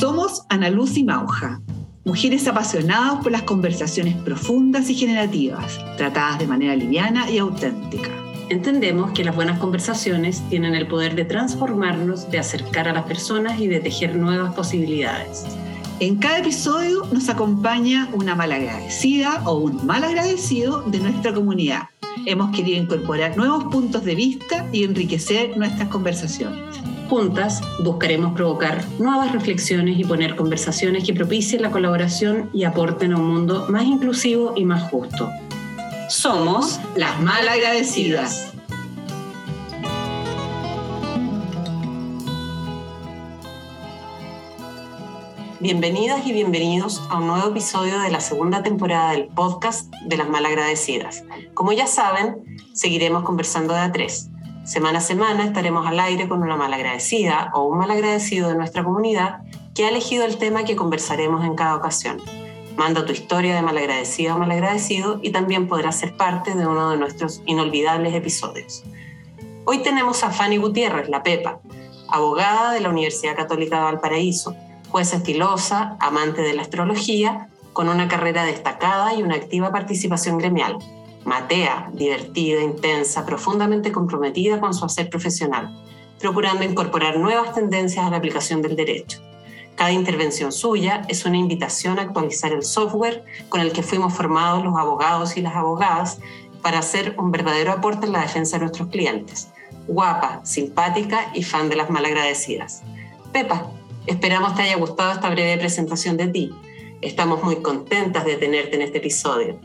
Somos Ana Luz y Mauja, mujeres apasionadas por las conversaciones profundas y generativas, tratadas de manera liviana y auténtica. Entendemos que las buenas conversaciones tienen el poder de transformarnos, de acercar a las personas y de tejer nuevas posibilidades. En cada episodio nos acompaña una malagradecida o un mal agradecido de nuestra comunidad. Hemos querido incorporar nuevos puntos de vista y enriquecer nuestras conversaciones. Juntas buscaremos provocar nuevas reflexiones y poner conversaciones que propicien la colaboración y aporten a un mundo más inclusivo y más justo. Somos las malagradecidas. Bienvenidas y bienvenidos a un nuevo episodio de la segunda temporada del podcast de las malagradecidas. Como ya saben, seguiremos conversando de a tres Semana a semana estaremos al aire con una malagradecida o un malagradecido de nuestra comunidad que ha elegido el tema que conversaremos en cada ocasión. Manda tu historia de malagradecida o malagradecido y también podrás ser parte de uno de nuestros inolvidables episodios. Hoy tenemos a Fanny Gutiérrez, la Pepa, abogada de la Universidad Católica de Valparaíso, jueza estilosa, amante de la astrología, con una carrera destacada y una activa participación gremial matea, divertida, intensa, profundamente comprometida con su hacer profesional, procurando incorporar nuevas tendencias a la aplicación del derecho. Cada intervención suya es una invitación a actualizar el software con el que fuimos formados los abogados y las abogadas para hacer un verdadero aporte en la defensa de nuestros clientes. Guapa, simpática y fan de las malagradecidas. Pepa, esperamos te haya gustado esta breve presentación de ti. Estamos muy contentas de tenerte en este episodio.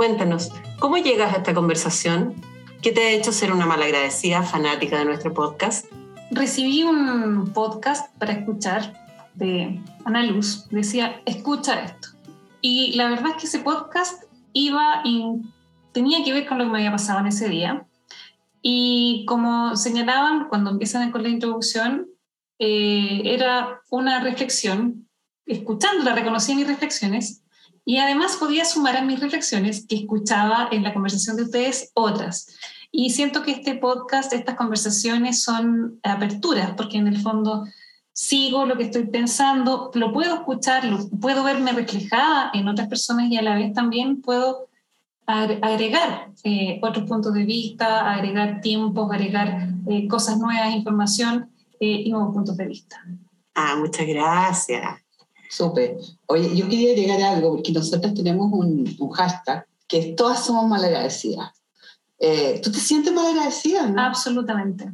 Cuéntanos, ¿cómo llegas a esta conversación? ¿Qué te ha hecho ser una malagradecida fanática de nuestro podcast? Recibí un podcast para escuchar de Ana Luz. Decía, escucha esto. Y la verdad es que ese podcast iba tenía que ver con lo que me había pasado en ese día. Y como señalaban cuando empiezan con la introducción, eh, era una reflexión, escuchándola reconocí mis reflexiones y además podía sumar a mis reflexiones que escuchaba en la conversación de ustedes otras. Y siento que este podcast, estas conversaciones son aperturas, porque en el fondo sigo lo que estoy pensando, lo puedo escuchar, lo, puedo verme reflejada en otras personas y a la vez también puedo agregar eh, otros puntos de vista, agregar tiempos, agregar eh, cosas nuevas, información eh, y nuevos puntos de vista. Ah, muchas gracias. Súper. Oye, yo quería agregar algo, porque nosotros tenemos un, hashtag que es todas somos malagradecidas. Eh, ¿Tú te sientes malagradecida? ¿no? Absolutamente.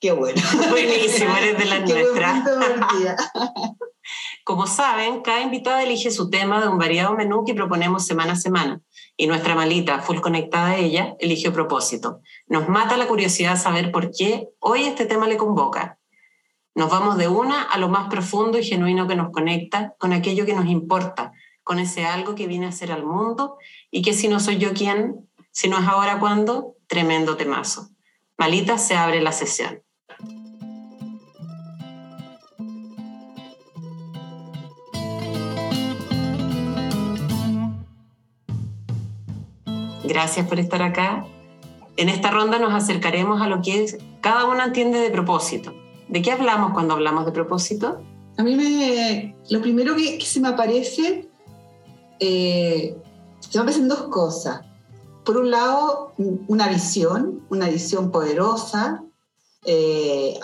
Qué bueno. Buenísimo, eres de la nuestra. Como saben, cada invitada elige su tema de un variado menú que proponemos semana a semana. Y nuestra malita, full conectada a ella, eligió propósito. Nos mata la curiosidad saber por qué hoy este tema le convoca. Nos vamos de una a lo más profundo y genuino que nos conecta con aquello que nos importa, con ese algo que viene a ser al mundo y que si no soy yo quién, si no es ahora cuándo, tremendo temazo. Malita, se abre la sesión. Gracias por estar acá. En esta ronda nos acercaremos a lo que cada una entiende de propósito ¿De qué hablamos cuando hablamos de propósito? A mí me, lo primero que, se me aparece, eh, se me aparecen dos cosas. Por un lado, una visión, una visión poderosa, eh,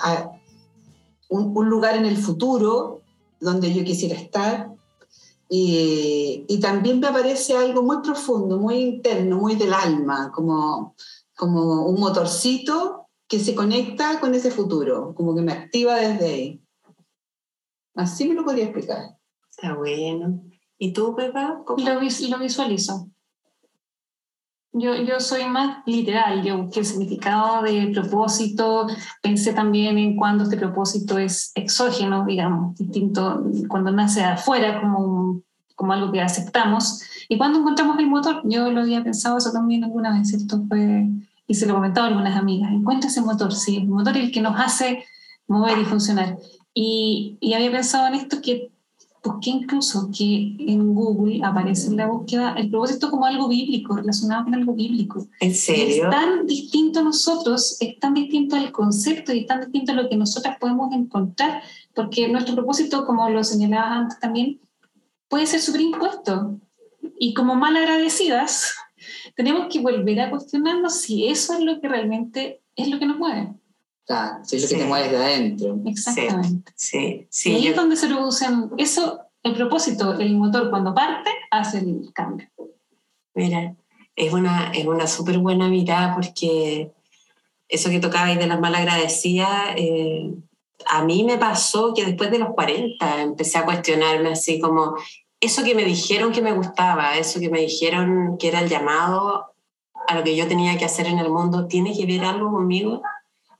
un, lugar en el futuro donde yo quisiera estar. Y, y, también me aparece algo muy profundo, muy interno, muy del alma, como, como un motorcito que se conecta con ese futuro, como que me activa desde ahí. Así me lo podría explicar. Está bueno. ¿Y tú, Pepa? Lo, lo, visualizo. Yo, yo soy más literal, yo busqué el significado de propósito, pensé también en cuando este propósito es exógeno, digamos, distinto, cuando nace afuera como, como algo que aceptamos, y cuando encontramos el motor, yo lo había pensado eso también alguna vez, esto fue y se lo comentaba a algunas amigas, encuentra ese motor, sí, el motor es el que nos hace mover y funcionar. Y, y había pensado en esto que busqué incluso que en Google aparece en la búsqueda el propósito como algo bíblico, relacionado con algo bíblico. ¿En serio? Es tan distinto a nosotros, es tan distinto al concepto y es tan distinto a lo que nosotras podemos encontrar, porque nuestro propósito, como lo señalabas antes también, puede ser superimpuesto. Y como mal agradecidas, tenemos que volver a cuestionarnos si eso es lo que realmente es lo que nos mueve. Claro, si es lo que te mueve de adentro. Exactamente. Sí, sí. y ahí yo- es donde se producen, eso, el propósito, el motor cuando parte, hace el cambio. Mira, es una, es una súper buena mirada porque eso que tocabais de las malagradecidas, eh, a mí me pasó que después de los 40 empecé a cuestionarme así como, eso que me dijeron que me gustaba, eso que me dijeron que era el llamado a lo que yo tenía que hacer en el mundo, ¿tiene que ver algo conmigo?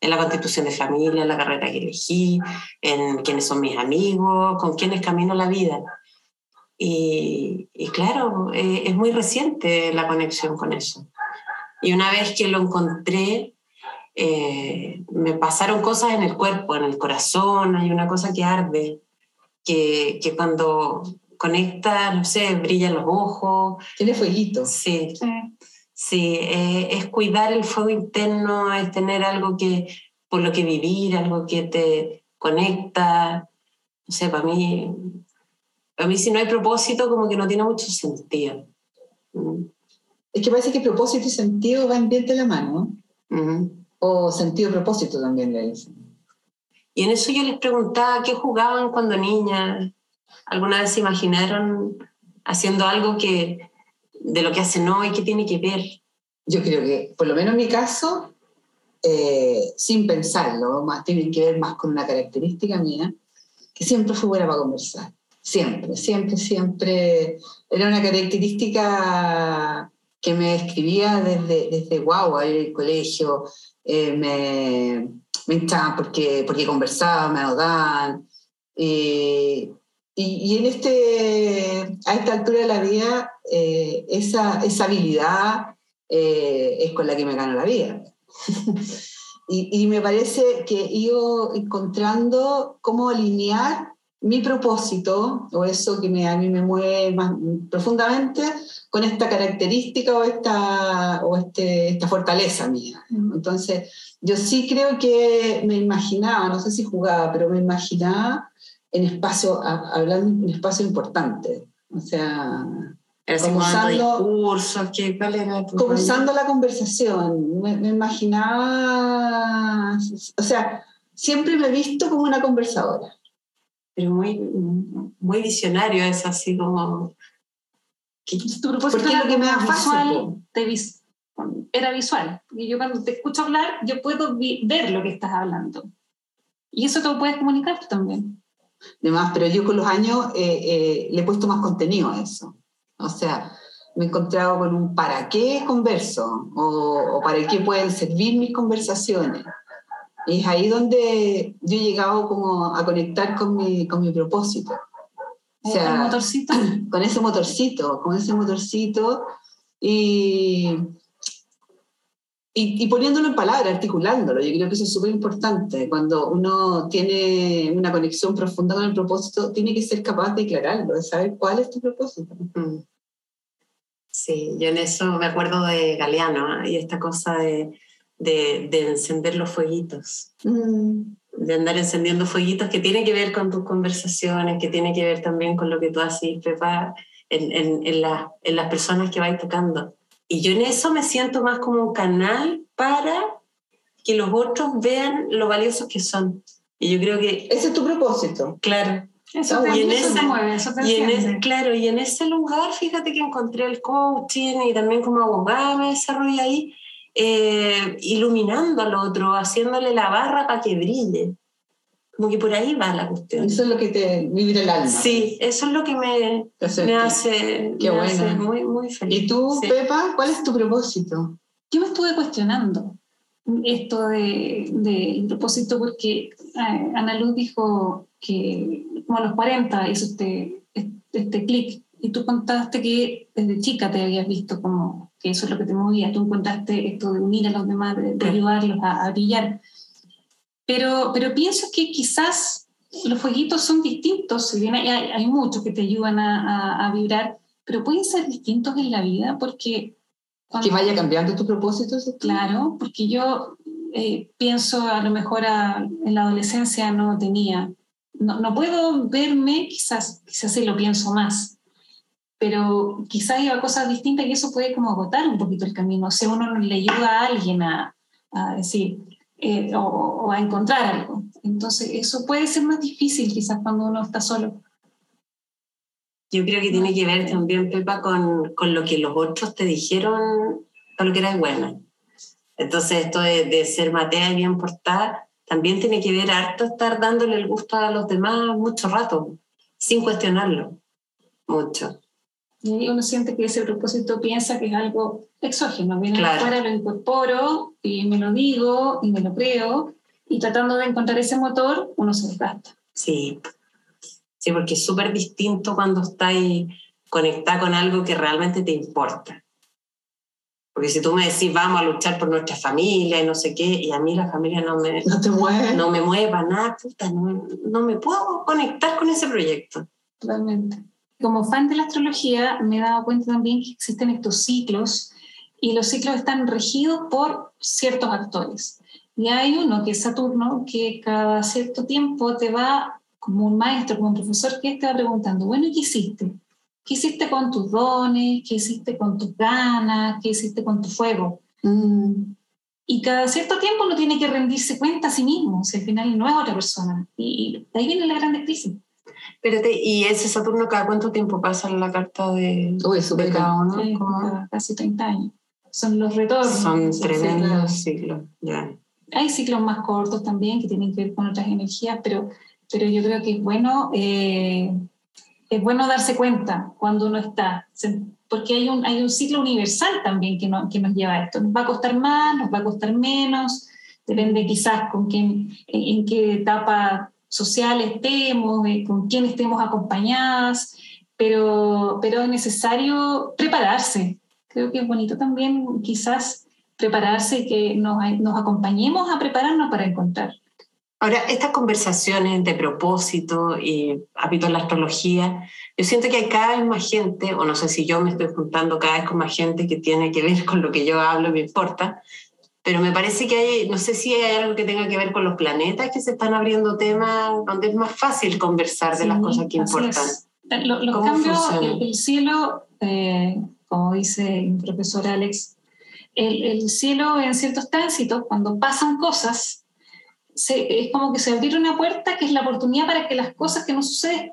En la constitución de familia, en la carrera que elegí, en quiénes son mis amigos, con quiénes camino la vida. Y, y claro, eh, es muy reciente la conexión con eso. Y una vez que lo encontré, eh, me pasaron cosas en el cuerpo, en el corazón, hay una cosa que arde, que, que cuando conecta, no sé, brillan los ojos. Tiene fueguito. Sí, Sí. sí, eh, es cuidar el fuego interno, es tener algo que, por lo que vivir, algo que te conecta. No sé, para mí, para mí si no hay propósito, como que no tiene mucho sentido. Mm, Es que parece que propósito y sentido van bien de la mano. ¿no? ujú. O sentido y propósito también le dicen. Y en eso yo les preguntaba qué jugaban cuando niñas. ¿Alguna vez se imaginaron haciendo algo que, de lo que hacen hoy? ¿Qué tiene que ver? Yo creo que, por lo menos en mi caso, eh, sin pensarlo, más, tiene que ver más con una característica mía, que siempre fui buena para conversar. Siempre, siempre, siempre. Era una característica que me escribía desde, desde guagua, en el colegio. eh, me, me hinchaban porque, porque conversaba, me ahogaban. Y, y, y en este, a esta altura de la vida, eh, esa, esa habilidad eh, es con la que me gano la vida. y, y me parece que he ido encontrando cómo alinear mi propósito, o eso que me, a mí me mueve más profundamente, con esta característica o esta, o este, esta fortaleza mía. Entonces, yo sí creo que me imaginaba, no sé si jugaba, pero me imaginaba en espacio, a- hablando en espacio importante. O sea, Como usando- discursos, ¿qué, ¿cuál era como usando la conversación. Me, me imaginaba, o sea, siempre me he visto como una conversadora. Pero muy, muy visionario, es así como... Entonces, tu propósito Porque era lo que me da visual, vis- era visual. Y yo cuando te escucho hablar, yo puedo ver lo que estás hablando. Y eso te lo puedes comunicar tú también. Demás, pero yo con los años eh, eh, le he puesto más contenido a eso. O sea, me he encontrado con un para qué converso o, o para qué pueden servir mis conversaciones. Y es ahí donde yo he llegado como a conectar con mi, con mi propósito. O el sea, motorcito. con ese motorcito, con ese motorcito y, y, y poniéndolo en palabras, articulándolo. Yo creo que eso es súper importante. Cuando uno tiene una conexión profunda con el propósito, tiene que ser capaz de declararlo, de saber cuál es tu propósito. Mm. Sí, yo en eso me acuerdo de Galeano ¿eh? y esta cosa de, de, de encender los fueguitos. Mm, de andar encendiendo fueguitos que tiene que ver con tus conversaciones, que tiene que ver también con lo que tú haces, Pepa, en, en, en, la- en las personas que vais tocando. Y yo en eso me siento más como un canal para que los otros vean lo valiosos que son. Y yo creo que, Ese es tu propósito. claro, Eso, Y en eso ese- mueve, eso te y en ese, claro, y en ese lugar, fíjate que encontré el coaching y también como abogada me desarrollé ahí, eh, iluminando al otro, haciéndole la barra para que brille. Como que por ahí va la cuestión. Eso es lo que te vibra el alma. Sí, eso es lo que me, me hace, Qué me hace bueno. muy, muy feliz. ¿Y tú, Sí. Pepa, cuál es tu propósito? Yo me estuve cuestionando esto de, de propósito porque eh, Ana Luz dijo que como a los 40 hizo este, este, este clic y tú contaste que desde chica te habías visto como que eso es lo que te movía, tú encontraste esto de unir a los demás, de, de Sí. ayudarlos a, a brillar. Pero, pero pienso que quizás los fueguitos son distintos, si bien hay, hay muchos que te ayudan a, a, vibrar, pero pueden ser distintos en la vida porque... que vaya cambiando tu propósito. Claro, porque yo eh, pienso a lo mejor en la adolescencia no tenía, no, no, puedo verme, quizás, quizás sí lo pienso más, pero quizás iba a cosas distintas y eso puede como agotar un poquito el camino. O sea, uno le ayuda a alguien a, a decir, eh, o, a encontrar algo. Entonces, eso puede ser más difícil quizás cuando uno está solo. Yo creo que tiene que ver también, Pepa, con, con lo que los otros te dijeron para lo que eras buena. Entonces, esto de, de, ser matea y bien portada, también tiene que ver harto estar dándole el gusto a los demás mucho rato, sin cuestionarlo, mucho. Y uno siente que ese propósito piensa que es algo exógeno, viene claro. de afuera, lo incorporo y me lo digo y me lo creo, y tratando de encontrar ese motor, uno se desgasta. Sí, sí porque es súper distinto cuando estás conectada con algo que realmente te importa. Porque si tú me decís, vamos a luchar por nuestra familia y no sé qué, y a mí la familia no me, no te mueve, no me mueva nada, puta, no, no me puedo conectar con ese proyecto. Totalmente. Como fan de la astrología, me he dado cuenta también que existen estos ciclos y los ciclos están regidos por ciertos actores. Y hay uno que es Saturno, que cada cierto tiempo te va, como un maestro, como un profesor, que te va preguntando, bueno, ¿qué hiciste? ¿Qué hiciste con tus dones? ¿Qué hiciste con tus ganas? ¿Qué hiciste con tu fuego? Mm. Y cada cierto tiempo uno tiene que rendirse cuenta a sí mismo, si al final no es otra persona. Y, ahí viene la gran crisis. Espérate, ¿y ese Saturno cada cuánto tiempo pasa en la carta de, Uy, de cada uno? Sí, casi 30 años son los retornos. Son tremendos ciclos, ya. Hay ciclos más cortos también que tienen que ver con otras energías, pero, pero yo creo que es bueno, eh, es bueno darse cuenta cuando uno está, porque hay un, hay un ciclo universal también que, no, que nos lleva a esto. Nos va a costar más, nos va a costar menos, depende quizás con quién, en, qué etapa social estemos, eh, con quién estemos acompañadas, pero, pero es necesario prepararse, creo que es bonito también quizás prepararse y que nos, nos acompañemos a prepararnos para encontrar. Ahora, estas conversaciones de propósito y hábito en la astrología, yo siento que hay cada vez más gente, o no sé si yo me estoy juntando cada vez con más gente que tiene que ver con lo que yo hablo, me importa, pero me parece que hay, no sé si hay algo que tenga que ver con los planetas, que se están abriendo temas donde es más fácil conversar de las cosas que importan. los cambios, el, el, cielo, eh, como dice el profesor Alex, el, cielo en ciertos tránsitos, cuando pasan cosas, es como que se abre una puerta que es la oportunidad para que las cosas que no suceden,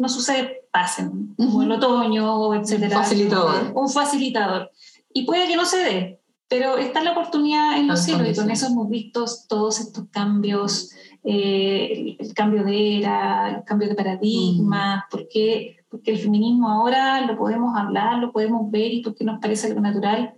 no sucede pasen, como el otoño, etc. Un facilitador. Un facilitador. Y puede que no se dé, pero está la oportunidad en los cielos y con eso hemos visto todos estos cambios, eh, el, cambio de era, el cambio de paradigma, porque, porque el feminismo ahora lo podemos hablar, lo podemos ver y porque nos parece algo natural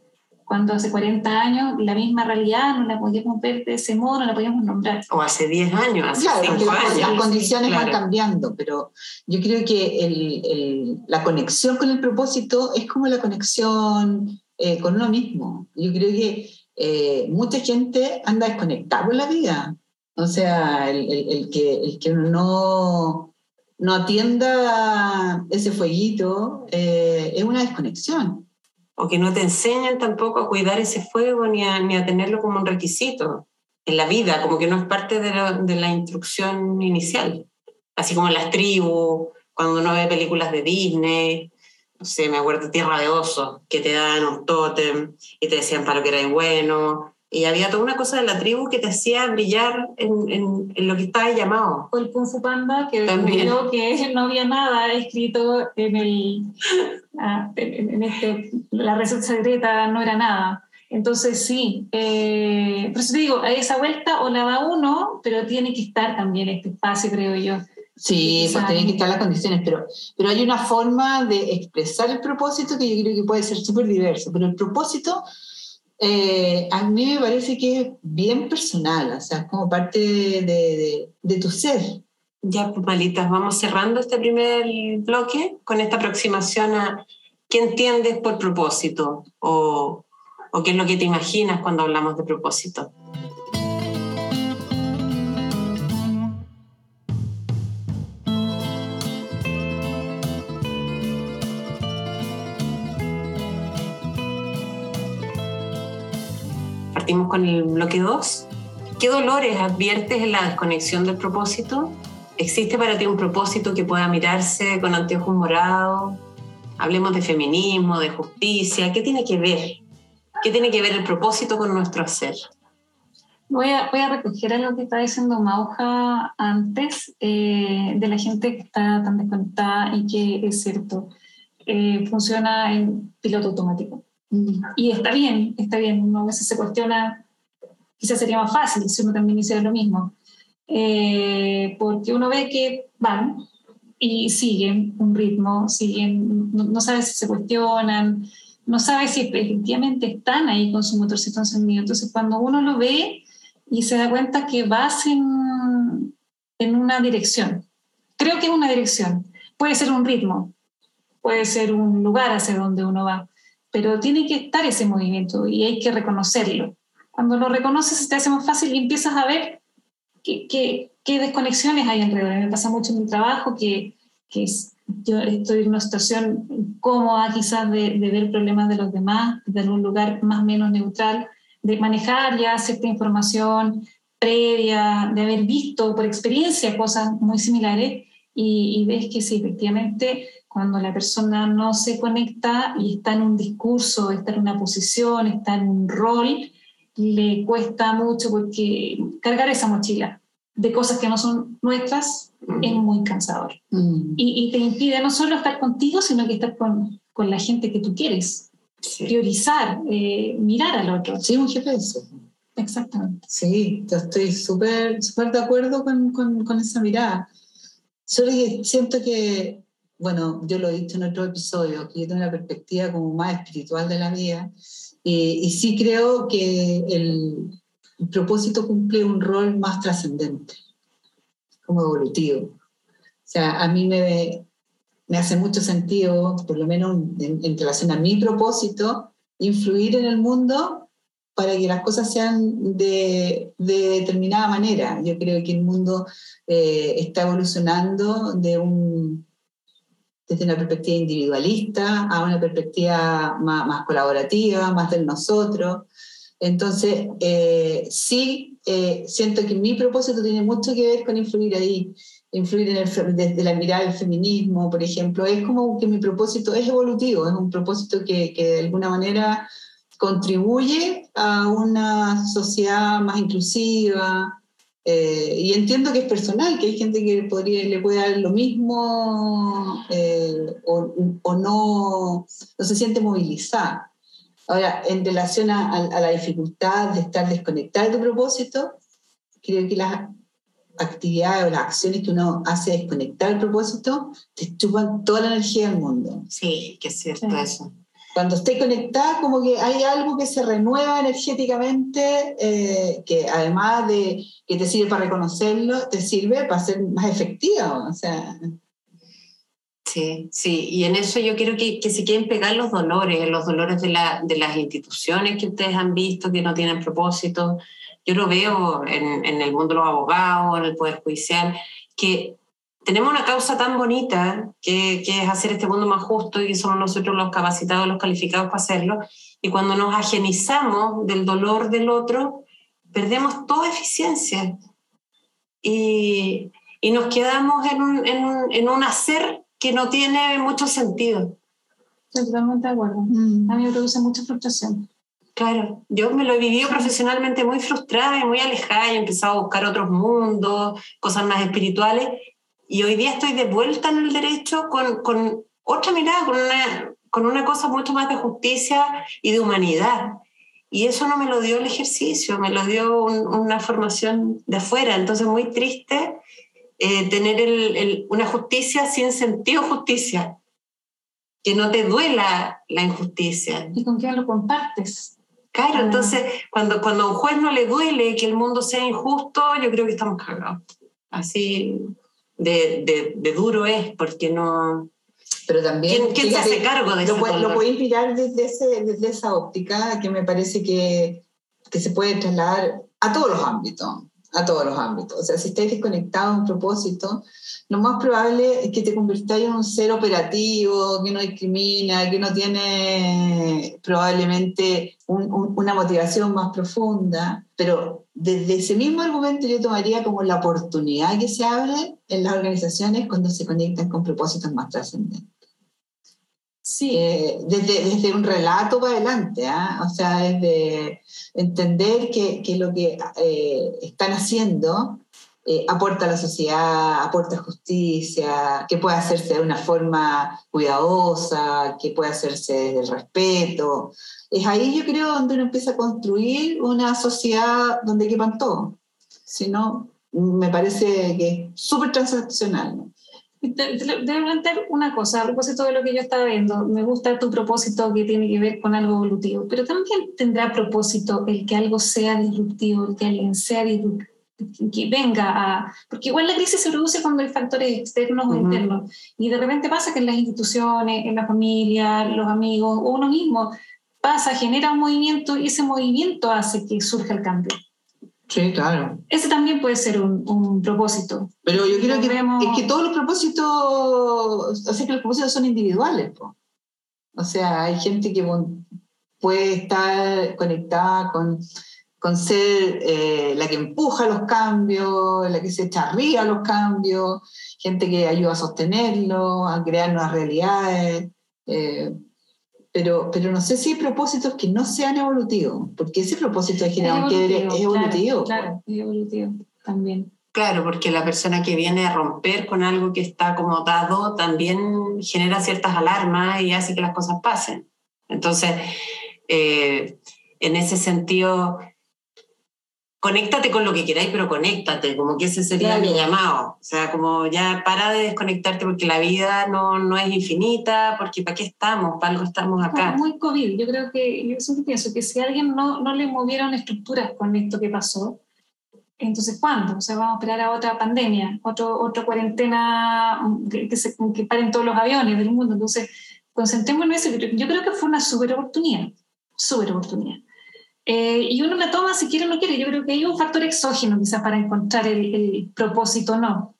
cuando hace 40 años la misma realidad no la podíamos ver de ese modo, no la podíamos nombrar. O hace 10 años, hace claro, 5 años. Las condiciones van cambiando, pero yo creo que el, el, la conexión con el propósito es como la conexión eh, con uno mismo. Yo creo que eh, mucha gente anda desconectada con la vida. O sea, el, que, el que no, no atienda ese fueguito eh, es una desconexión o que no te enseñan tampoco a cuidar ese fuego ni a, ni a tenerlo como un requisito en la vida, como que no es parte de la, de la instrucción inicial. Así como en las tribus, cuando uno ve películas de Disney, no sé, me acuerdo Tierra de Osos, que te dan un tótem y te decían para lo que era bueno, y había toda una cosa de la tribu que te hacía brillar en, en, en lo que estaba llamado. O el Kung Fu Panda, que descubrió que no había nada escrito en el... Ah, en este, la receta secreta no era nada. Entonces sí, eh, por eso te digo, a esa vuelta o la da uno, pero tiene que estar también este espacio, creo yo. Sí, pues tienen que estar las condiciones, pero, pero hay una forma de expresar el propósito que yo creo que puede ser súper diverso, pero el propósito eh, a mí me parece que es bien personal, o sea, como parte de, de, de tu ser. Ya, pues malitas, vamos cerrando este primer bloque con esta aproximación a qué entiendes por propósito o, o qué es lo que te imaginas cuando hablamos de propósito. Partimos con el bloque 2. ¿Qué dolores adviertes en la desconexión del propósito? ¿Existe para ti un propósito que pueda mirarse con anteojos morados? Hablemos de feminismo, de justicia. ¿Qué tiene que ver? ¿Qué tiene que ver el propósito con nuestro hacer? Voy a, voy a recoger algo que estaba diciendo Mauja antes, eh, de la gente que está tan desconectada y que es cierto, eh, funciona en piloto automático. Mm. Y está bien, está bien. Uno a veces se cuestiona, quizás sería más fácil si uno también hiciera lo mismo. Eh, porque uno ve que van y siguen un ritmo, siguen, no, no sabe si se cuestionan, no sabe si efectivamente están ahí con su motorcito encendido. Entonces, cuando uno lo ve y se da cuenta que vas en, en una dirección, creo que es una dirección, puede ser un ritmo, puede ser un lugar hacia donde uno va, pero tiene que estar ese movimiento y hay que reconocerlo. Cuando lo reconoces te hace más fácil y empiezas a ver qué desconexiones hay alrededor. Me pasa mucho en mi trabajo que, que yo estoy en una situación cómoda quizás de, de, ver problemas de los demás, de un lugar más o menos neutral, de manejar ya cierta información previa, de haber visto por experiencia cosas muy similares y, y ves que sí, efectivamente cuando la persona no se conecta y está en un discurso, está en una posición, está en un rol, le cuesta mucho porque cargar esa mochila de cosas que no son nuestras mm. es muy cansador. Mm. Y, y, te impide no solo estar contigo, sino que estar con, con la gente que tú quieres. Sí. Priorizar, eh, mirar al otro. Sí, un GPS. Exactamente. Sí, yo estoy súper de acuerdo con, con, con esa mirada. Solo que siento que bueno, yo lo he dicho en otro episodio, que yo tengo una perspectiva como más espiritual de la vida, y, sí creo que el, el, propósito cumple un rol más trascendente, como evolutivo. O sea, a mí me, me hace mucho sentido, por lo menos en, en, relación a mi propósito, influir en el mundo para que las cosas sean de, de determinada manera. Yo creo que el mundo eh, está evolucionando de desde una perspectiva individualista a una perspectiva más, colaborativa, más del nosotros. Entonces, eh, sí, eh, siento que mi propósito tiene mucho que ver con influir ahí, influir en el, desde la mirada del feminismo, por ejemplo. Es como que mi propósito es evolutivo, es un propósito que de alguna manera contribuye a una sociedad más inclusiva, eh, y entiendo que es personal, que hay gente que podría, le puede dar lo mismo eh, o, o, no, no se siente movilizada. Ahora, en relación a, a, la dificultad de estar desconectada de tu propósito, creo que las actividades o las acciones que uno hace desconectar el propósito te chupan toda la energía del mundo. Sí, que es cierto sí. eso cuando esté conectada, como que hay algo que se renueva energéticamente, eh, que además de que te sirve para reconocerlo, te sirve para ser más efectiva. O sea. Sí, sí, y en eso yo quiero que, que se queden pegar los dolores, los dolores de, la, de, las instituciones que ustedes han visto que no tienen propósito. Yo lo veo en, en el mundo de los abogados, en el Poder Judicial, que tenemos una causa tan bonita que, que, es hacer este mundo más justo y somos nosotros los capacitados, los calificados para hacerlo. Y cuando nos ajenizamos del dolor del otro, perdemos toda eficiencia y, y nos quedamos en un, en, un, en un, hacer que no tiene mucho sentido. Totalmente de acuerdo. Mm. A mí me produce mucha frustración. Claro, yo me lo he vivido profesionalmente muy frustrada y muy alejada y he empezado a buscar otros mundos, cosas más espirituales y hoy día estoy de vuelta en el derecho con, con otra mirada, con una, con una cosa mucho más de justicia y de humanidad. Y eso no me lo dio el ejercicio, me lo dio un, una formación de afuera. Entonces, muy triste eh, tener el, el, una justicia sin sentido justicia, que no te duela la injusticia. ¿Y con quién lo compartes? Claro, ah. entonces, cuando, cuando a un juez no le duele que el mundo sea injusto, yo creo que estamos cagados. Así, de, de, de duro es, porque no... Pero también... ¿Quién, quién fíjate, se hace cargo de eso? Lo, lo puedes mirar desde, ese, desde esa óptica que me parece que, que se puede trasladar a todos los ámbitos. A todos los ámbitos. O sea, si estáis desconectados de un propósito, lo más probable es que te convirtáis en un ser operativo, que no discrimina, que no tiene probablemente una motivación más profunda. Pero desde ese mismo argumento yo tomaría como la oportunidad que se abre en las organizaciones cuando se conectan con propósitos más trascendentes. Sí. Desde, desde, un relato para adelante, ¿ah? o sea, desde entender que, que lo que eh, están haciendo eh, aporta a la sociedad, aporta justicia, que puede hacerse de una forma cuidadosa, que puede hacerse desde el respeto. Es ahí yo creo donde uno empieza a construir una sociedad donde quepan todos. Si me parece que es súper transaccional. Debo plantear una cosa a propósito de lo que yo estaba viendo. Me gusta tu propósito que tiene que ver con algo evolutivo, pero también tendrá propósito el que algo sea disruptivo, el que alguien sea disruptivo que venga a... Porque igual la crisis se produce cuando hay factores externos o internos. Y de repente pasa que en las instituciones, en la familia, los amigos o uno mismo pasa, genera un movimiento y ese movimiento hace que surja el cambio. Sí, claro. Ese también puede ser un, un propósito. Pero yo creo que, es que todos los propósitos, o sea, que los propósitos son individuales. O sea, hay gente que puede estar conectada con con ser eh, la que empuja los cambios, la que se echa arriba los cambios, gente que ayuda a sostenerlo, a crear nuevas realidades. Eh, pero, pero no sé si hay propósitos que no sean evolutivos, porque ese propósito de generar es evolutivo. Claro, es evolutivo también. Claro, porque la persona que viene a romper con algo que está como dado también genera ciertas alarmas y hace que las cosas pasen. Entonces, eh, en ese sentido, conéctate con lo que queráis, pero conéctate, como que ese sería mi llamado. O sea, como ya para de desconectarte porque la vida no, no es infinita, porque ¿para qué estamos? ¿Para algo estamos acá? Muy COVID. Yo creo que, yo siempre pienso que si a alguien no, no le movieron estructuras con esto que pasó, entonces ¿cuándo? O sea, vamos a esperar a otra pandemia, otro, otra cuarentena que, que, se, que paren todos los aviones del mundo. Entonces, concentrémonos en eso. Yo creo que fue una súper oportunidad, súper oportunidad. Eh, y uno la toma si quiere o no quiere. Yo creo que hay un factor exógeno quizás para encontrar el, propósito o no.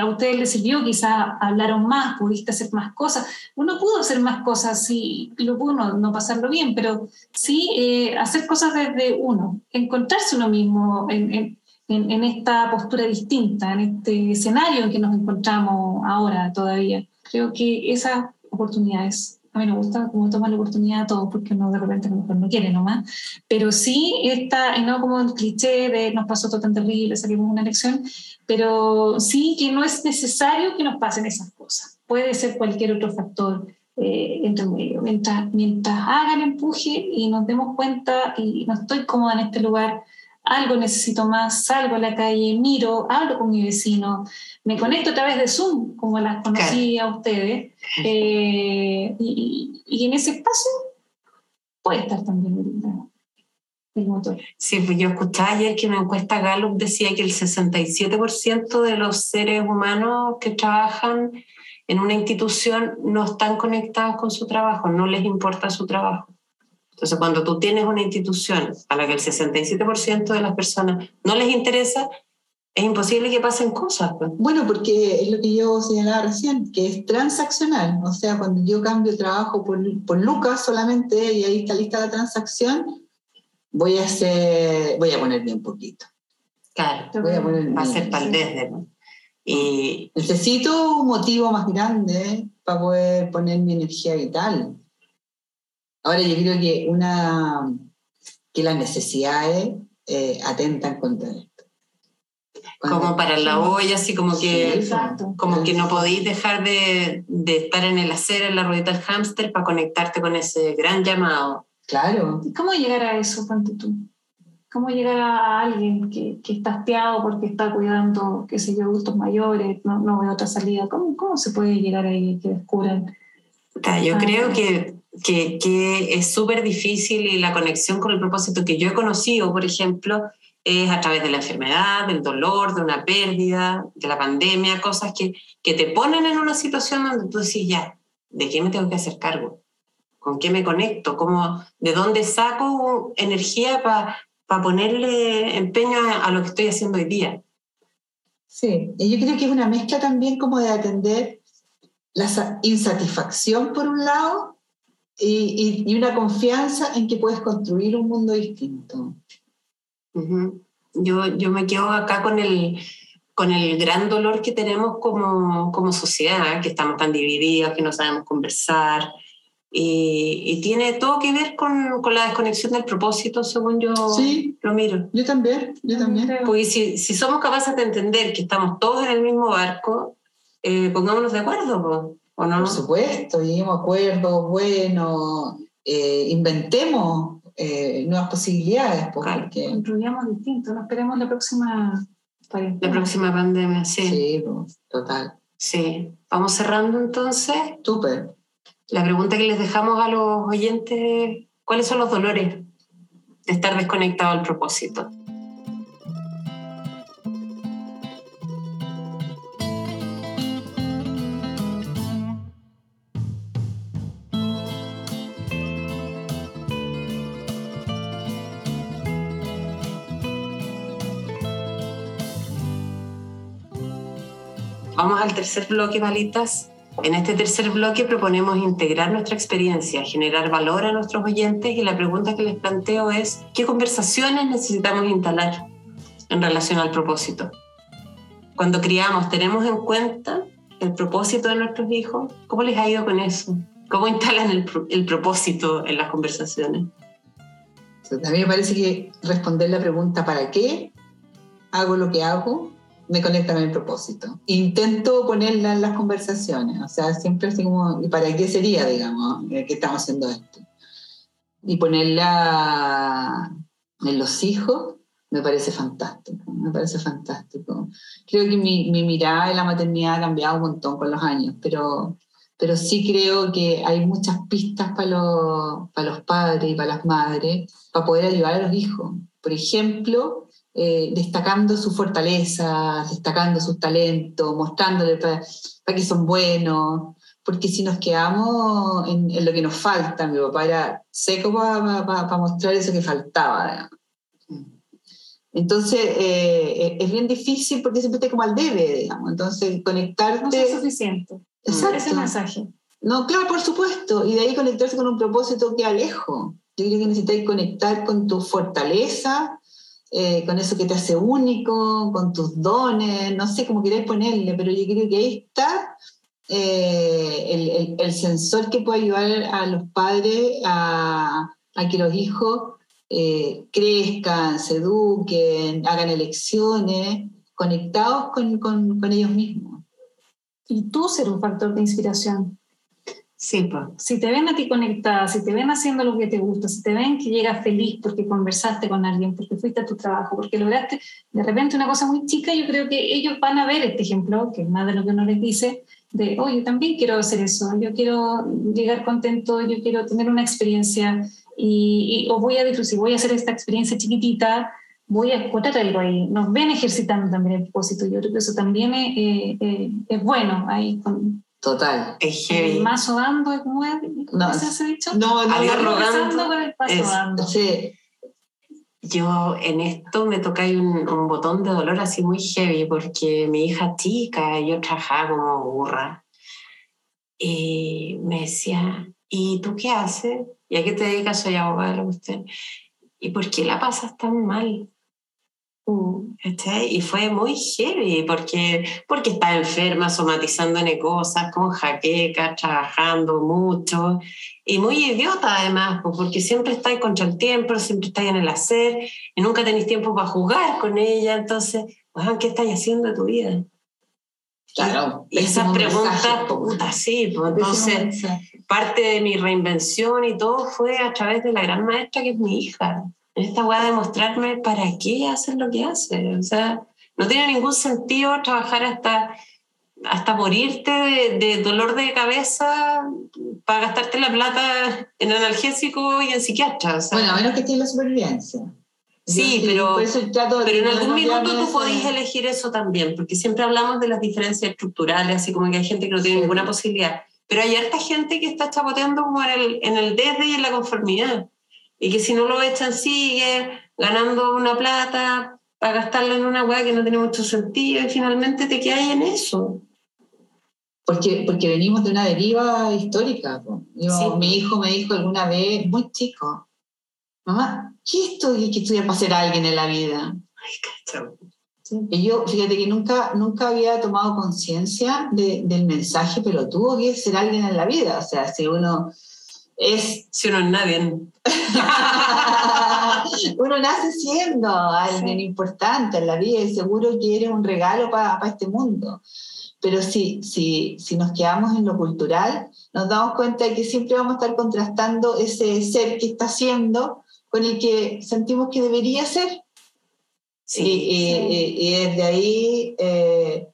A ustedes les sirvió, quizás hablaron más, pudiste hacer más cosas. Uno pudo hacer más cosas, sí, lo pudo no, no pasarlo bien, pero sí eh, hacer cosas desde uno, encontrarse uno mismo en, en, en, esta postura distinta, en este escenario en que nos encontramos ahora todavía. Creo que esas oportunidades a mí me gusta como tomar la oportunidad a todos, porque uno de repente a lo mejor no quiere nomás, pero sí está, no como el cliché de nos pasó todo tan terrible, salimos una elección, pero sí que no es necesario que nos pasen esas cosas. Puede ser cualquier otro factor eh, entre medio. Mientras, mientras haga el empuje y nos demos cuenta y no estoy cómoda en este lugar, algo necesito más, salgo a la calle, miro, hablo con mi vecino, me conecto a través de Zoom, como las conocí a ustedes, eh, y, y, en ese espacio puede estar también el, motor. Sí, pues yo escuchaba ayer que una encuesta Gallup decía que el 67% de los seres humanos que trabajan en una institución no están conectados con su trabajo, no les importa su trabajo. Entonces, cuando tú tienes una institución a la que el 67% de las personas no les interesa, es imposible que pasen cosas. Pues. Bueno, porque es lo que yo señalaba recién, que es transaccional. O sea, cuando yo cambio trabajo por, por lucas solamente y ahí está lista la transacción, voy a hacer, voy a poner bien poquito. Claro, voy a poner va a ser tal vez. ¿no? Y necesito un motivo más grande para poder poner mi energía vital. Ahora yo creo que, una, que las necesidades eh, atentan contra esto. como para la olla, así como que, como que no podéis dejar de, de, estar en el acero, en la ruedita del hámster, para conectarte con ese gran llamado. Claro. ¿Cómo llegar a eso, cuando tú? ¿Cómo llegar a alguien que, que, está hastiado porque está cuidando, qué sé yo, adultos mayores, no, no ve otra salida? ¿Cómo, ¿Cómo se puede llegar ahí que descubran? Yo creo que que, que es súper difícil y la conexión con el propósito que yo he conocido, por ejemplo, es a través de la enfermedad, del dolor, de una pérdida, de la pandemia, cosas que, que te ponen en una situación donde tú decís, ya, ¿de qué me tengo que hacer cargo? ¿Con qué me conecto? ¿Cómo, ¿De dónde saco energía para para ponerle empeño a, lo que estoy haciendo hoy día. Sí, y yo creo que es una mezcla también como de atender la insatisfacción por un lado y, y, una confianza en que puedes construir un mundo distinto. yo, yo me quedo acá con el, con el gran dolor que tenemos como, como sociedad, que estamos tan divididos, que no sabemos conversar, y, tiene todo que ver con, con, la desconexión del propósito, según yo sí, lo miro. Yo también, yo también. Porque si, si, somos capaces de entender que estamos todos en el mismo barco, eh, pongámonos de acuerdo, ¿o no? Por supuesto, lleguemos a acuerdos buenos, eh, inventemos eh, nuevas posibilidades. Porque... Construyamos distinto, no esperemos la próxima pandemia. La próxima pandemia, sí. Sí, total. Sí. Vamos cerrando entonces. Súper. La pregunta que les dejamos a los oyentes, ¿cuáles son los dolores de estar desconectado al propósito? Al tercer bloque, malitas. En este tercer bloque proponemos integrar nuestra experiencia, generar valor a nuestros oyentes y la pregunta que les planteo es, ¿qué conversaciones necesitamos instalar en relación al propósito? Cuando criamos, ¿tenemos en cuenta el propósito de nuestros hijos? ¿Cómo les ha ido con eso? ¿Cómo instalan el, propósito en las conversaciones? A mí me parece que responder la pregunta ¿para qué hago lo que hago? Me conecta con el propósito. Intento ponerla en las conversaciones, o sea, siempre así como, ¿y para qué sería, digamos, que estamos haciendo esto? Y ponerla en los hijos me parece fantástico, me parece fantástico. Creo que mi, mi mirada en la maternidad ha cambiado un montón con los años, pero, pero sí creo que hay muchas pistas para los, para los padres y para las madres para poder ayudar a los hijos. Por ejemplo, eh, destacando su fortaleza, destacando sus talentos, mostrándole para, que son buenos, porque si nos quedamos en, lo que nos falta, mi papá era seco para mostrar eso que faltaba. Entonces, eh, es bien difícil porque siempre está como al debe, digamos. Entonces, conectarte... No es suficiente. Exacto. Ese mensaje. No, claro, por supuesto. Y de ahí conectarse con un propósito que alejo. Yo creo que necesitáis conectar con tu fortaleza, eh, con eso que te hace único, con tus dones, no sé cómo queréis ponerle, pero yo creo que ahí está eh, el, el, sensor que puede ayudar a los padres a, a que los hijos eh, crezcan, se eduquen, hagan elecciones, conectados con, con, con ellos mismos. Y tú ser un factor de inspiración. Sí, Si te ven a ti conectada, si te ven haciendo lo que te gusta, si te ven que llegas feliz porque conversaste con alguien, porque fuiste a tu trabajo, porque lograste de repente una cosa muy chica, yo creo que ellos van a ver este ejemplo, que es más de lo que uno les dice, de, yo también quiero hacer eso, yo quiero llegar contento, yo quiero tener una experiencia y, o voy a disfrutar, voy a hacer esta experiencia chiquitita, voy a encontrar algo ahí. Nos ven ejercitando también el propósito, yo creo que eso también es, eh, eh, es bueno ahí con Total. Es heavy. El mazo dando, ¿cómo es? No, se ha dicho? No, no, Adiós rogando. con el paso dando. Sí. Yo en esto me tocé un, un, botón de dolor así muy heavy porque mi hija chica, yo trabajaba como burra. Y me decía, ¿y tú qué haces? ¿Y a qué te dedicas? Soy abogada, usted. ¿Y por qué la pasas tan mal? Y fue muy heavy porque, porque estaba enferma, somatizando en cosas, con jaqueca, trabajando mucho y muy idiota además, porque siempre estáis contra el tiempo, siempre estáis en el hacer y nunca tenéis tiempo para jugar con ella. Entonces, ¿qué estáis haciendo de tu vida? Claro. Y, esas preguntas, puta, sí. Pues, entonces, parte de mi reinvención y todo fue a través de la gran maestra que es mi hija esta weá de mostrarme para qué hacen lo que hacen. O sea, no tiene ningún sentido trabajar hasta, hasta morirte de, dolor de cabeza para gastarte la plata en analgésico y en psiquiatra. bueno, a menos que esté la supervivencia. Sí, pero, pero en algún minuto tú podés elegir eso también, porque siempre hablamos de las diferencias estructurales, así como que hay gente que no tiene ninguna posibilidad. Pero hay harta gente que está chapoteando como en el, en el desde y en la conformidad y que si no lo echan sigue, ganando una plata para gastarla en una weá que no tiene mucho sentido y finalmente te quedas en eso. Porque, porque venimos de una deriva histórica. Yo- Sí. Mi hijo me dijo alguna vez, muy chico, mamá, ¿qué es esto de que estudiar para ser alguien en la vida? Ay, cacha. Y yo, fíjate que nunca, nunca había tomado conciencia de- del mensaje pelotudo que es ser alguien en la vida. O sea, si uno es Si uno es nadie. uno nace siendo alguien importante en la vida y seguro que eres un regalo para este mundo. Pero si, si, si nos quedamos en lo cultural, nos damos cuenta de que siempre vamos a estar contrastando ese ser que está siendo con el que sentimos que debería ser. Sí, y, y- y- y desde ahí eh,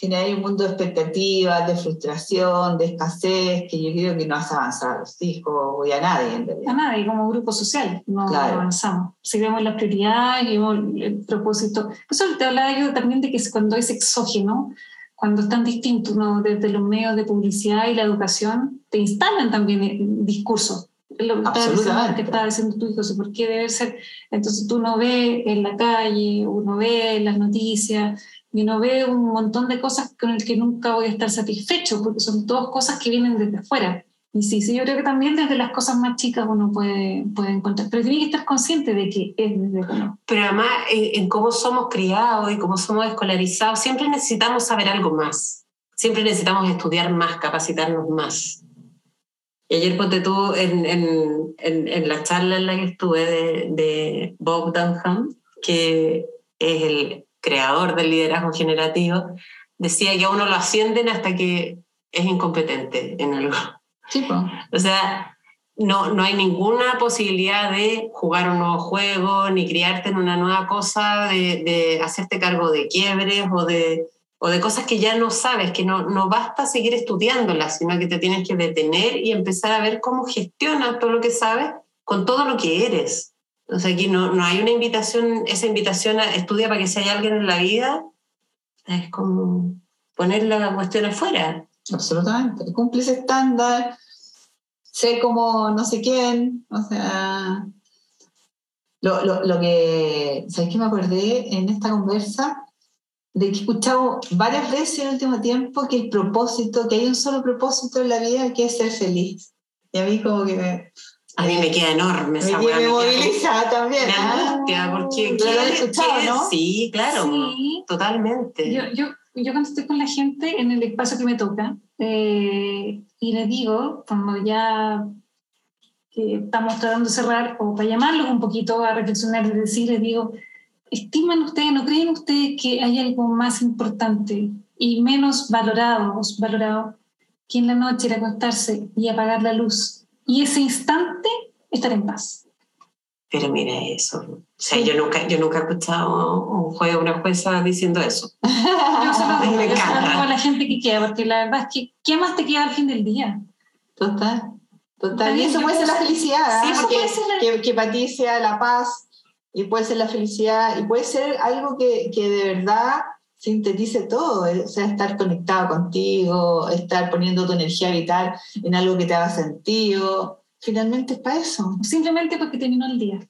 genera un mundo de expectativas, de frustración, de escasez, que yo creo que no hace avanzar a los hijos y a nadie en realidad. A nadie, como grupo social, no Claro. avanzamos. Si vemos las prioridades, vemos el propósito. Eso te hablaba yo también de que cuando es exógeno, cuando es tan distinto, ¿no? desde los medios de publicidad y la educación, te instalan también en discursos. Lo que Absolutamente. que estaba diciendo tu hijo, ¿por qué debe ser? Entonces tú no ves en la calle, uno ve en las noticias, y uno ve un montón de cosas con el que nunca voy a estar satisfecho, porque son todas cosas que vienen desde afuera. Y sí, sí, yo creo que también desde las cosas más chicas uno puede, puede encontrar, pero tiene que estar consciente de que es desde uno. Pero además, en, en cómo somos criados y cómo somos escolarizados, siempre necesitamos saber algo más. Siempre necesitamos estudiar más, capacitarnos más. Y ayer, ponte tú, en, en, en la charla en la que estuve de, de Bob Dunham, que es el creador del liderazgo generativo, decía que a uno lo ascienden hasta que es incompetente en algo. Sí. O sea, no, no hay ninguna posibilidad de jugar un nuevo juego, ni criarte en una nueva cosa, de, de hacerte cargo de quiebres o de, o de cosas que ya no sabes, que no, no basta seguir estudiándolas, sino que te tienes que detener y empezar a ver cómo gestionas todo lo que sabes con todo lo que eres. Sea, aquí no, no hay una invitación, esa invitación a estudia para que si hay alguien en la vida, es como poner la cuestión afuera. Absolutamente. Cumple ese estándar, sé como no sé quién, o sea... Lo, lo, lo que, ¿sabes qué me acordé en esta conversa? De que he escuchado varias veces en el último tiempo que el propósito, que hay un solo propósito en la vida que es ser feliz. Y a mí como que me, A mí me queda enorme me, esa me weá, me queda- moviliza también. Me ¿ah? angustia, porque lo has ¿qué- escuchado, qué- ¿no? Sí, claro, Sí. totalmente. Yo, yo, yo cuando estoy con la gente en el espacio que me toca eh, y les digo, cuando ya estamos tratando de cerrar, o para llamarlos un poquito a reflexionar y decir, les digo, ¿estiman ustedes, no creen ustedes que hay algo más importante y menos valorado, valorado que en la noche ir a acostarse y apagar la luz y ese instante estar en paz? Pero mira eso. O sea, yo, nunca, yo nunca he escuchado un juez o una jueza diciendo eso. Yo se lo digo, Me yo encanta. digo a la gente que queda, porque la verdad es que, ¿qué más te queda al fin del día? Total, total. Y eso yo puede ser la felicidad, Sí, ¿ah? eso Porque- puede ser la- que, que para ti sea la paz y puede ser la felicidad y puede ser algo que, que de verdad sintetice todo, eh, o sea, estar conectado contigo, estar poniendo tu energía vital en algo que te haga sentido. Finalmente es para eso. Simplemente porque terminó el día.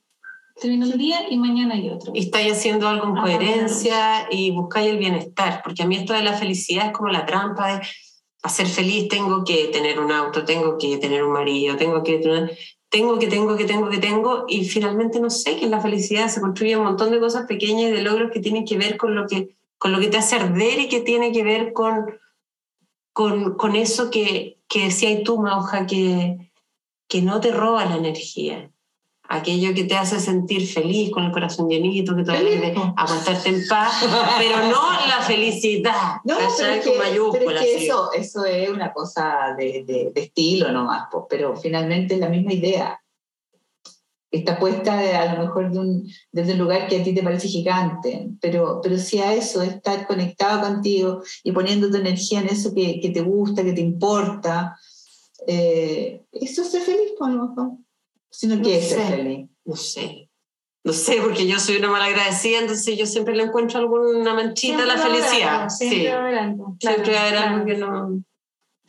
Terminó el día y mañana hay otro. Y estáis haciendo algo en Ah, coherencia y buscáis el bienestar. Porque a mí esto de la felicidad es como la trampa de, para ser feliz tengo que tener un auto, tengo que tener un marido, tengo que tener... Tengo que, tengo que, tengo que, tengo, y finalmente no sé que la felicidad se construye un montón de cosas pequeñas y de logros que tienen que ver con lo que, con lo que te hace arder y que tiene que ver con, con, con eso que, que decías tú, Mauja, que, que no te roba la energía. Aquello que te hace sentir feliz, con el corazón llenito, que hace po. aguantarte en paz, pero no la felicidad, No, pero es que, pero es que eso, eso es una cosa de, de- de estilo nomás, pero finalmente es la misma idea. Está puesta a lo mejor de un- desde un lugar que a ti te parece gigante, pero, pero si a eso, estar conectado contigo y poniendo tu energía en eso que, que te gusta, que te importa, eh, eso es ser feliz, por lo mejor. Si no No quieres ser sé. feliz. No sé. No sé, porque yo soy una malagradecida, entonces yo siempre le encuentro alguna manchita a la felicidad. sí. Siempre haber algo. Siempre claro, algo claro. que no.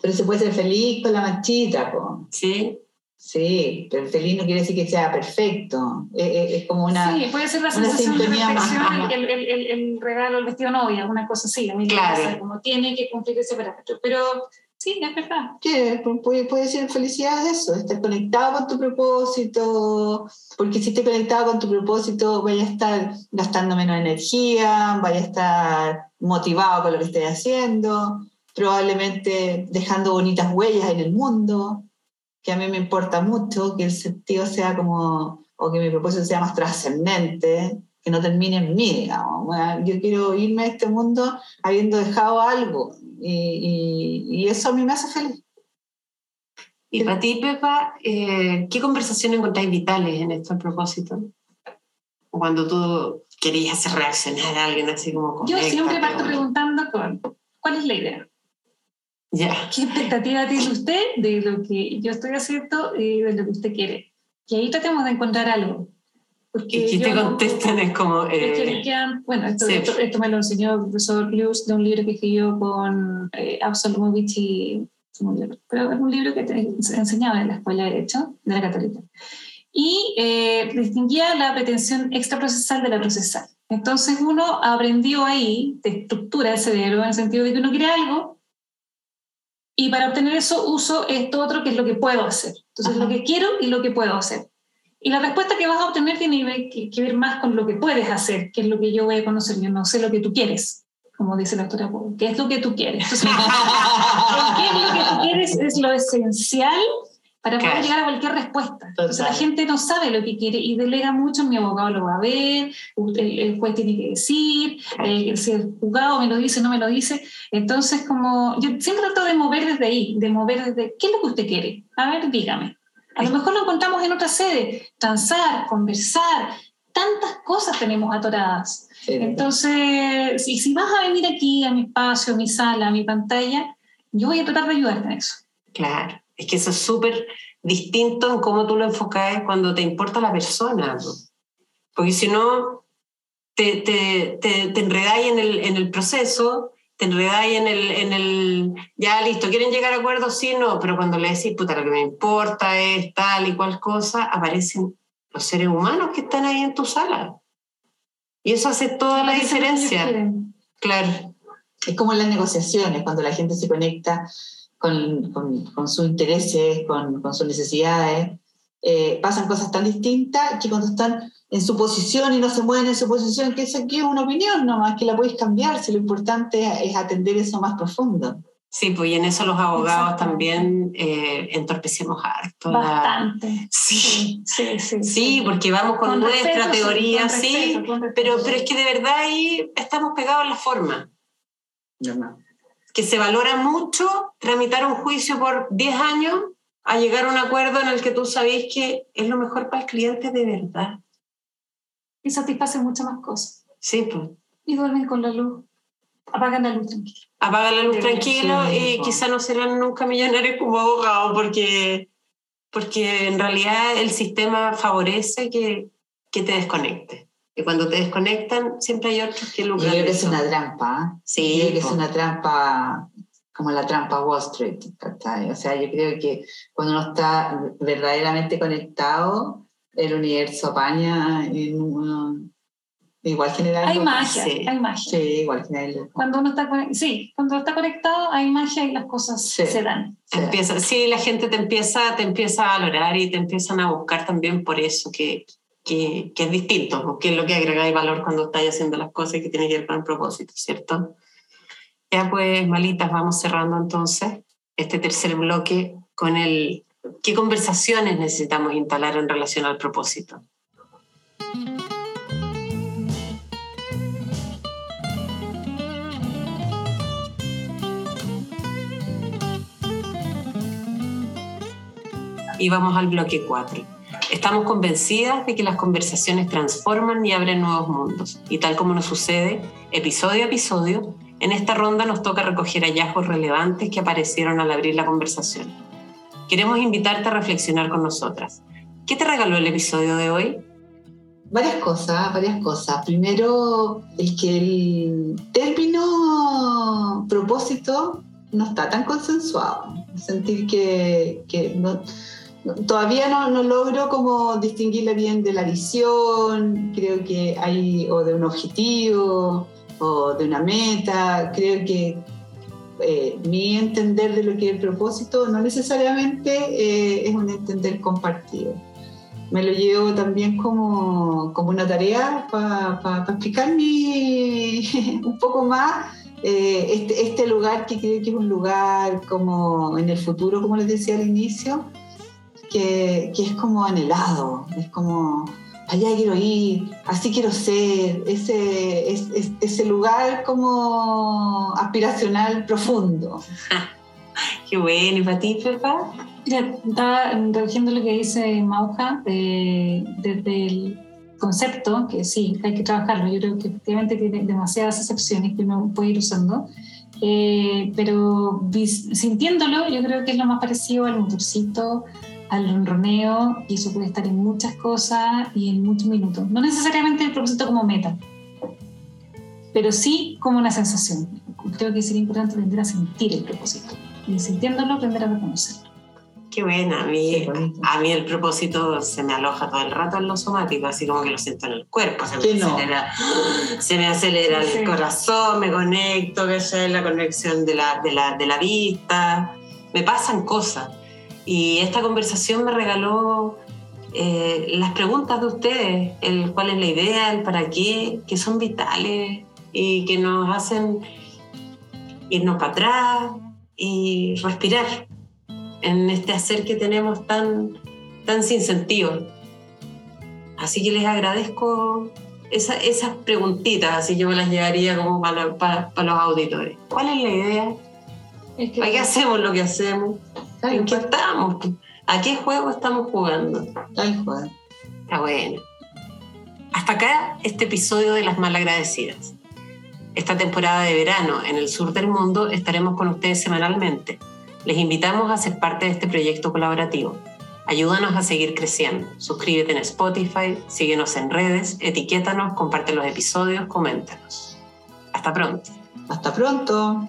Pero se puede ser feliz con la manchita, po. Sí. Sí, pero feliz no quiere decir que sea perfecto. Es, eh, eh, es como una. Sí, puede ser la sensación de perfección, el, el, el, el, regalo, el vestido novia, una cosa así. A mí claro. como tiene que cumplir ese parámetro. Pero sí, es verdad. ¿Qué? Puede, puede ser felicidad eso, estar conectado con tu propósito. Porque si estás conectado con tu propósito, vaya a estar gastando menos energía, vaya a estar motivado con lo que estés haciendo, probablemente dejando bonitas huellas en el mundo que a mí me importa mucho, que el sentido sea como, o que mi propósito sea más trascendente, que no termine en mí, digamos. yo quiero irme a este mundo habiendo dejado algo y, y, eso a mí me hace feliz. Y para ti, Pepa, eh, ¿qué conversaciones encontráis vitales en este propósito? Cuando tú querías hacer reaccionar a alguien así como... Yo siempre parto preguntando ¿cuál es la idea? ¿Qué expectativa tiene usted de lo que yo estoy haciendo y de lo que usted quiere? Y ahí tratemos de encontrar algo. Porque y que te contestan es como... Eh, bueno, esto, esto, me lo enseñó el profesor Luz de un libro que escribió con eh, Absolumovich y... Pero es un libro que te enseñaba en la Escuela de Derecho de la Católica. Y eh, distinguía la pretensión extraprocesal de la procesal. Entonces uno aprendió ahí de estructura del cerebro en el sentido de que uno quiere algo y para obtener eso uso esto otro que es lo que puedo hacer. Entonces, lo que quiero y lo que puedo hacer. Y la respuesta que vas a obtener tiene que, ver más con lo que puedes hacer, que es lo que yo voy a conocer. Yo no sé lo que tú quieres, como dice la doctora ¿Qué es lo que tú quieres? Entonces, ¿qué es lo que tú quieres? Es lo esencial para poder llegar a cualquier respuesta. Entonces la gente no sabe lo que quiere y delega mucho, mi abogado lo va a ver, el, juez tiene que decir, eh, si el juzgado me lo dice, no me lo dice. Entonces como yo siempre trato de mover desde ahí, de mover desde, ¿qué es lo que usted quiere? A ver, dígame. A lo mejor lo encontramos en otra sede, transar, conversar, tantas cosas tenemos atoradas. Entonces, si, si vas a venir aquí a mi espacio, a mi sala, a mi pantalla, yo voy a tratar de ayudarte en eso. Claro. Es que eso es súper distinto en cómo tú lo enfocas cuando te importa la persona. Porque si no, te, te, te, enredáis en el, en el proceso, te enredáis en el, en el, ya listo, quieren llegar a acuerdos, sí, no, pero cuando le decís, puta, lo que me importa es tal y cual cosa, aparecen los seres humanos que están ahí en tu sala. Y eso hace toda la diferencia. Claro. Es como en las negociaciones, cuando la gente se conecta con, con, con sus intereses, con, con sus necesidades. Eh, pasan cosas tan distintas que cuando están en su posición y no se mueven en su posición, que eso aquí es una opinión nomás, que la podéis cambiar, si lo importante es, atender eso más profundo. Sí, pues y en eso los abogados también eh, entorpecemos harto. Bastante. Sí. Sí, sí, sí, porque vamos con, nuestra teoría, sí, pero, pero es que de verdad ahí estamos pegados en la forma. No, que se valora mucho tramitar un juicio por 10 años a llegar a un acuerdo en el que tú sabes que es lo mejor para el cliente de verdad. Y satisface muchas más cosas. Sí, pues. Y duermen con la luz. Apagan la luz tranquilo. Apagan la luz tranquilo y quizá no serán nunca millonarios como abogados porque, porque en realidad el sistema favorece que, que te desconectes que cuando te desconectan siempre hay otros que lucran. Yo creo que es una trampa. ¿eh? Sí. Yo creo que es una trampa como la trampa Wall Street. O sea, yo creo que cuando uno está verdaderamente conectado, el universo apaña en igual general. Hay magia, hay magia. Sí, igual general. Cuando uno está, sí, cuando está conectado hay magia y las cosas se dan. Empieza, sí, la gente te empieza, te empieza a valorar y te empiezan a buscar también por eso, que, que, es distinto, porque es lo que agrega valor cuando estáis haciendo las cosas que tiene que ver con el propósito, ¿cierto? Ya pues, malitas, vamos cerrando entonces este tercer bloque con el qué conversaciones necesitamos instalar en relación al propósito. Y vamos al bloque 4 Estamos convencidas de que las conversaciones transforman y abren nuevos mundos. Y tal como nos sucede, episodio a episodio, en esta ronda nos toca recoger hallazgos relevantes que aparecieron al abrir la conversación. Queremos invitarte a reflexionar con nosotras. ¿Qué te regaló el episodio de hoy? Varias cosas, varias cosas. Primero, el que el término propósito no está tan consensuado. Sentir que, que no, todavía no, no, logro como distinguirla bien de la visión, creo que hay, o de un objetivo, o de una meta, creo que eh, mi entender de lo que es el propósito no necesariamente eh, es un entender compartido. Me lo llevo también como, como una tarea para explicar un poco más eh, este, este, lugar que creo que es un lugar como en el futuro, como les decía al inicio, que, que es como anhelado, es como allá quiero ir, así quiero ser, ese, ese lugar como aspiracional profundo. Qué bueno, ¿y para ti, Pepa? Mira, estaba recogiendo lo que dice Mauja desde el concepto, que sí, hay que trabajarlo. Yo creo que efectivamente tiene demasiadas excepciones que uno puede ir usando. Eh, pero sintiéndolo, yo creo que es lo más parecido al motorcito, al ronroneo, y eso puede estar en muchas cosas y en muchos minutos. No necesariamente el propósito como meta, pero sí como una sensación. Creo que sería importante aprender a sentir el propósito y sintiéndolo aprender a reconocerlo. Qué buena, a mí, a mí el propósito se me aloja todo el rato en lo somático, así como que lo siento en el cuerpo, se me acelera, se me acelera el corazón, me conecto, que es la conexión de la, de, la, de la vista, me pasan cosas. Y esta conversación me regaló eh, las preguntas de ustedes, el cuál es la idea, el para qué, que son vitales y que nos hacen irnos para atrás y respirar en este hacer que tenemos tan, tan sin sentido. Así que les agradezco esas preguntitas, así yo me las llevaría como para, para, los auditores. ¿Cuál es la idea? ¿Para qué hacemos lo que hacemos? ¿En qué estamos? ¿A qué juego estamos jugando? Tal cual. Está bueno. Hasta acá este episodio de Las Malagradecidas. Esta temporada de verano en el sur del mundo estaremos con ustedes semanalmente les invitamos a ser parte de este proyecto colaborativo. Ayúdanos a seguir creciendo. Suscríbete en Spotify, síguenos en redes, etiquétanos, comparte los episodios, coméntanos. Hasta pronto. Hasta pronto.